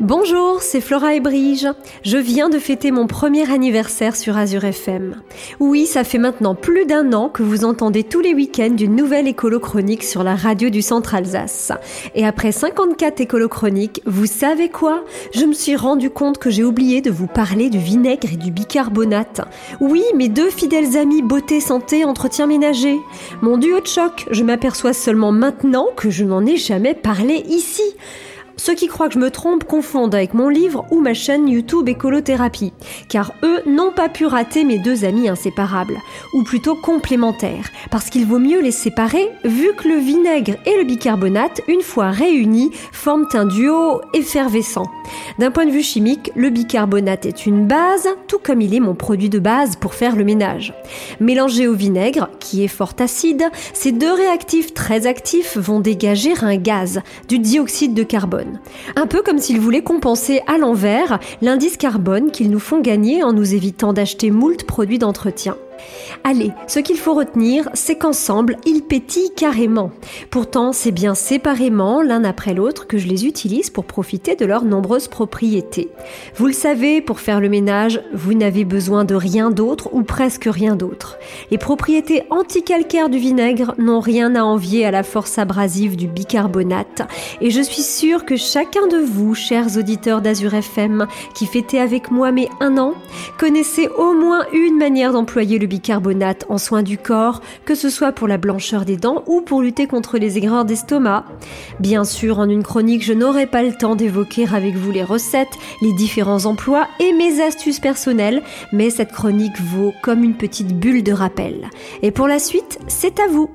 Bonjour, c'est Flora et Brige. Je viens de fêter mon premier anniversaire sur Azure FM. Oui, ça fait maintenant plus d'un an que vous entendez tous les week-ends une nouvelle écolo chronique sur la radio du Centre Alsace. Et après 54 écolo chroniques, vous savez quoi? Je me suis rendu compte que j'ai oublié de vous parler du vinaigre et du bicarbonate. Oui, mes deux fidèles amis beauté, santé, entretien ménager. Mon duo de choc, je m'aperçois seulement maintenant que je n'en ai jamais parlé ici. Ceux qui croient que je me trompe confondent avec mon livre ou ma chaîne YouTube Écolothérapie, car eux n'ont pas pu rater mes deux amis inséparables, ou plutôt complémentaires, parce qu'il vaut mieux les séparer vu que le vinaigre et le bicarbonate, une fois réunis, forment un duo effervescent. D'un point de vue chimique, le bicarbonate est une base, tout comme il est mon produit de base pour faire le ménage. Mélangé au vinaigre, qui est fort acide, ces deux réactifs très actifs vont dégager un gaz, du dioxyde de carbone. Un peu comme s'ils voulaient compenser à l'envers l'indice carbone qu'ils nous font gagner en nous évitant d'acheter moult produits d'entretien. Allez, ce qu'il faut retenir, c'est qu'ensemble, ils pétillent carrément. Pourtant, c'est bien séparément, l'un après l'autre, que je les utilise pour profiter de leurs nombreuses propriétés. Vous le savez, pour faire le ménage, vous n'avez besoin de rien d'autre ou presque rien d'autre. Les propriétés anticalcaires du vinaigre n'ont rien à envier à la force abrasive du bicarbonate. Et je suis sûre que chacun de vous, chers auditeurs d'Azur FM, qui fêtez avec moi mes un an, connaissez au moins une manière d'employer le bicarbonate en soins du corps, que ce soit pour la blancheur des dents ou pour lutter contre les aigreurs d'estomac. Bien sûr, en une chronique, je n'aurai pas le temps d'évoquer avec vous les recettes, les différents emplois et mes astuces personnelles, mais cette chronique vaut comme une petite bulle de rappel. Et pour la suite, c'est à vous.